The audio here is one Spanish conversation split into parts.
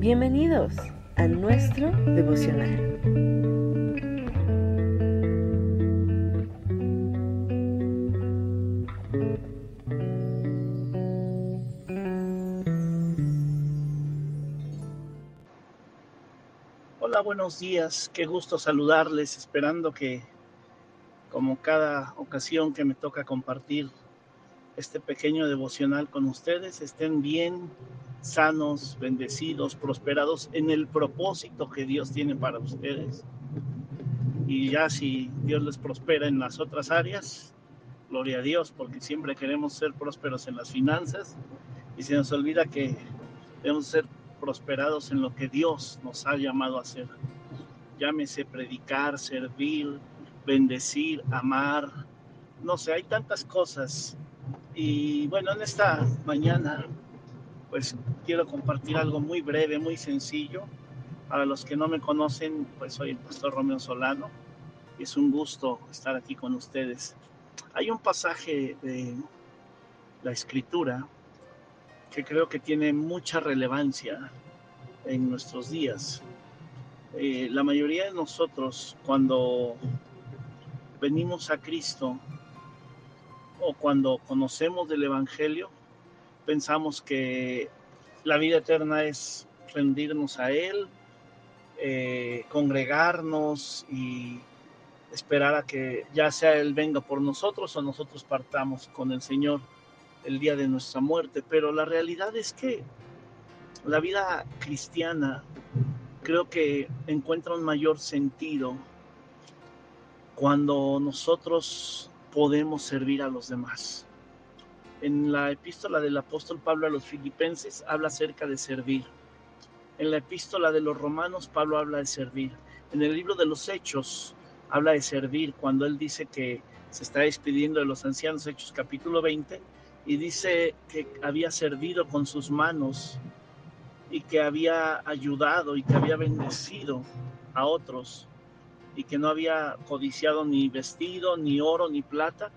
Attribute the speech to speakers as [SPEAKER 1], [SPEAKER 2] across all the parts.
[SPEAKER 1] Bienvenidos a nuestro devocional.
[SPEAKER 2] Hola, buenos días. Qué gusto saludarles, esperando que, como cada ocasión que me toca compartir este pequeño devocional con ustedes, estén bien, sanos, bendecidos, prosperados en el propósito que Dios tiene para ustedes. Y ya si Dios les prospera en las otras áreas, gloria a Dios, porque siempre queremos ser prósperos en las finanzas y se nos olvida que debemos ser prosperados en lo que Dios nos ha llamado a hacer. Llámese predicar, servir, bendecir, amar. No sé, hay tantas cosas. Y bueno, en esta mañana pues quiero compartir algo muy breve, muy sencillo. Para los que no me conocen, pues soy el pastor Romeo Solano. Es un gusto estar aquí con ustedes. Hay un pasaje de la escritura que creo que tiene mucha relevancia en nuestros días. Eh, la mayoría de nosotros cuando venimos a Cristo o cuando conocemos del Evangelio, pensamos que la vida eterna es rendirnos a Él, eh, congregarnos y esperar a que ya sea Él venga por nosotros o nosotros partamos con el Señor el día de nuestra muerte. Pero la realidad es que la vida cristiana creo que encuentra un mayor sentido cuando nosotros podemos servir a los demás en la epístola del apóstol Pablo a los filipenses habla acerca de servir. En la epístola de los romanos Pablo habla de servir. En el libro de los hechos habla de servir cuando él dice que se está despidiendo de los ancianos, Hechos capítulo 20, y dice que había servido con sus manos y que había ayudado y que había bendecido a otros y que no había codiciado ni vestido, ni oro, ni plata,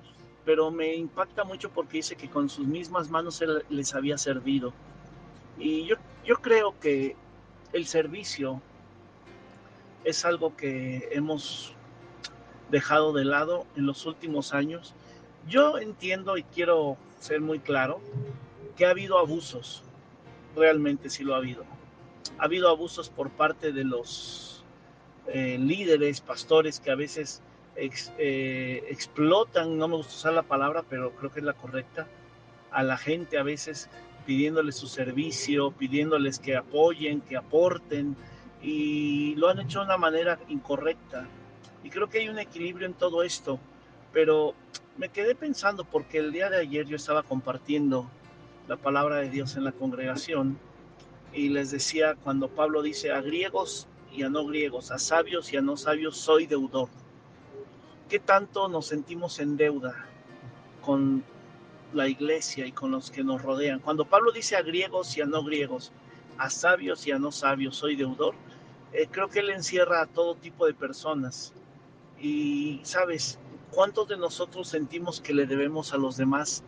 [SPEAKER 2] pero me impacta mucho porque dice que con sus mismas manos él les había servido. Y yo, yo creo que el servicio es algo que hemos dejado de lado en los últimos años. Yo entiendo y quiero ser muy claro que ha habido abusos, realmente sí lo ha habido. Ha habido abusos por parte de los eh, líderes, pastores que a veces eh, explotan, no me gusta usar la palabra, pero creo que es la correcta, a la gente a veces pidiéndoles su servicio, pidiéndoles que apoyen, que aporten, y lo han hecho de una manera incorrecta. Y creo que hay un equilibrio en todo esto, pero me quedé pensando porque el día de ayer yo estaba compartiendo la palabra de Dios en la congregación y les decía cuando Pablo dice a griegos y a no griegos, a sabios y a no sabios soy deudor. ¿Qué tanto nos sentimos en deuda con la iglesia y con los que nos rodean? Cuando Pablo dice a griegos y a no griegos, a sabios y a no sabios, soy deudor, eh, creo que él encierra a todo tipo de personas. Y, ¿sabes? ¿Cuántos de nosotros sentimos que le debemos a los demás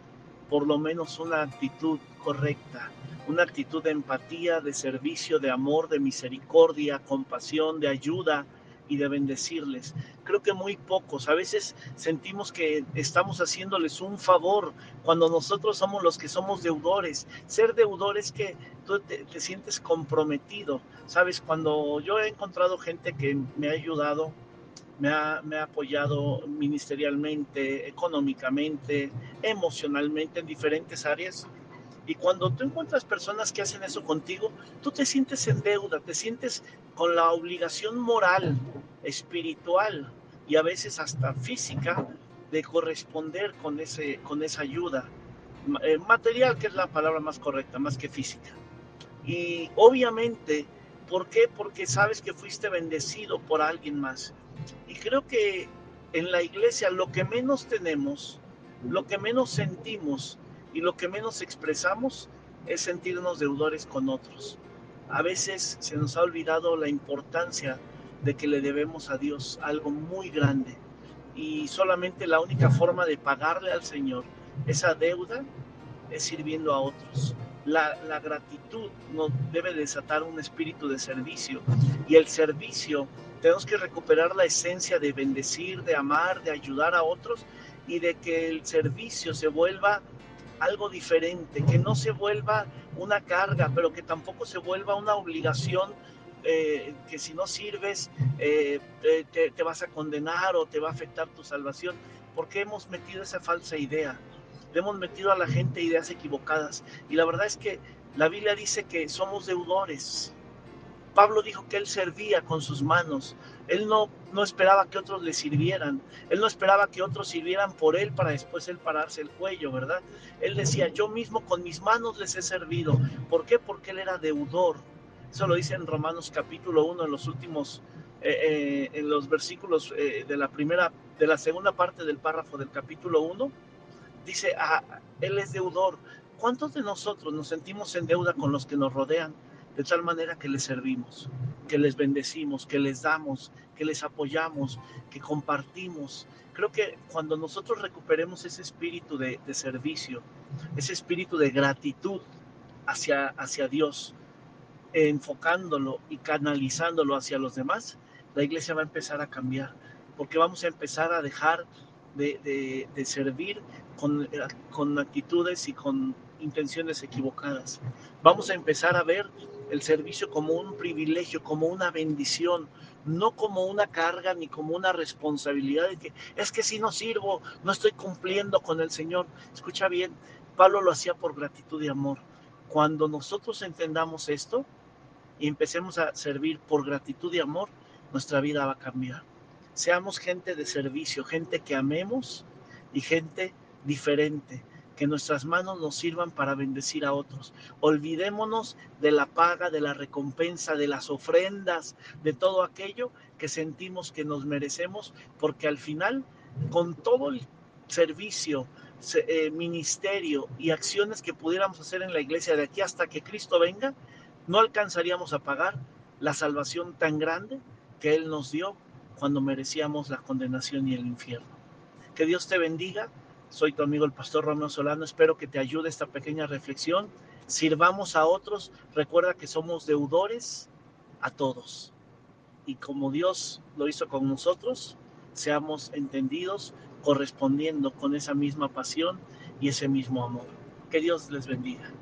[SPEAKER 2] por lo menos una actitud correcta? Una actitud de empatía, de servicio, de amor, de misericordia, compasión, de ayuda, y de bendecirles. Creo que muy pocos. A veces sentimos que estamos haciéndoles un favor cuando nosotros somos los que somos deudores. Ser deudor es que tú te, sientes comprometido. Sabes, cuando yo he encontrado gente que me ha ayudado, me ha, me ha, apoyado ministerialmente, económicamente, emocionalmente en diferentes áreas. Y cuando tú encuentras personas que hacen eso contigo, tú te sientes en deuda, te sientes con la obligación moral, espiritual y a veces hasta física de corresponder con, ese, con esa ayuda. Eh, material, que es la palabra más correcta, más que física. Y obviamente, ¿por qué? Porque sabes que fuiste bendecido por alguien más. Y creo que en la iglesia lo que menos tenemos, lo que menos sentimos y lo que menos expresamos es sentirnos deudores con otros. A veces se nos ha olvidado la importancia de que le debemos a Dios algo muy grande y solamente la única forma de pagarle al Señor esa deuda es sirviendo a otros. La, la, gratitud nos debe desatar un espíritu de servicio y el servicio tenemos que recuperar la esencia de bendecir, de amar, de ayudar a otros y de que el servicio se vuelva algo diferente, que no se vuelva una carga, pero que tampoco se vuelva una obligación eh, que si no sirves eh, te, vas a condenar o te va a afectar tu salvación, porque hemos metido esa falsa idea, le hemos metido a la gente ideas equivocadas. Y la verdad es que la Biblia dice que somos deudores. Pablo dijo que él servía con sus manos, él no, no esperaba que otros le sirvieran, él no esperaba que otros sirvieran por él para después él pararse el cuello, ¿verdad? Él decía, yo mismo con mis manos les he servido. ¿Por qué? Porque él era deudor. Eso lo dice en Romanos capítulo 1, en los últimos, eh, eh, en los versículos eh, de la primera, de la segunda parte del párrafo del capítulo 1. Dice, ah, él es deudor. ¿Cuántos de nosotros nos sentimos en deuda con los que nos rodean? de tal manera que les servimos, que les bendecimos, que les damos, que les apoyamos, que compartimos. Creo que cuando nosotros recuperemos ese espíritu de, de servicio, ese espíritu de gratitud hacia, hacia Dios, enfocándolo y canalizándolo hacia los demás, la iglesia va a empezar a cambiar, porque vamos a empezar a dejar de, servir con, con actitudes y con intenciones equivocadas. Vamos a empezar a ver el servicio como un privilegio, como una bendición, no como una carga ni como una responsabilidad de que es que si no sirvo, no estoy cumpliendo con el Señor. Escucha bien, Pablo lo hacía por gratitud y amor. Cuando nosotros entendamos esto y empecemos a servir por gratitud y amor, nuestra vida va a cambiar. Seamos gente de servicio, gente que amemos y gente diferente que nuestras manos nos sirvan para bendecir a otros. Olvidémonos de la paga, de la recompensa, de las ofrendas, de todo aquello que sentimos que nos merecemos, porque al final, con todo el servicio, eh, ministerio y acciones que pudiéramos hacer en la iglesia de aquí hasta que Cristo venga, no alcanzaríamos a pagar la salvación tan grande que Él nos dio cuando merecíamos la condenación y el infierno. Que Dios te bendiga soy tu amigo el pastor Romeo Solano. Espero que te ayude esta pequeña reflexión. Sirvamos a otros. Recuerda que somos deudores a todos. Y como Dios lo hizo con nosotros, seamos entendidos correspondiendo con esa misma pasión y ese mismo amor. Que Dios les bendiga.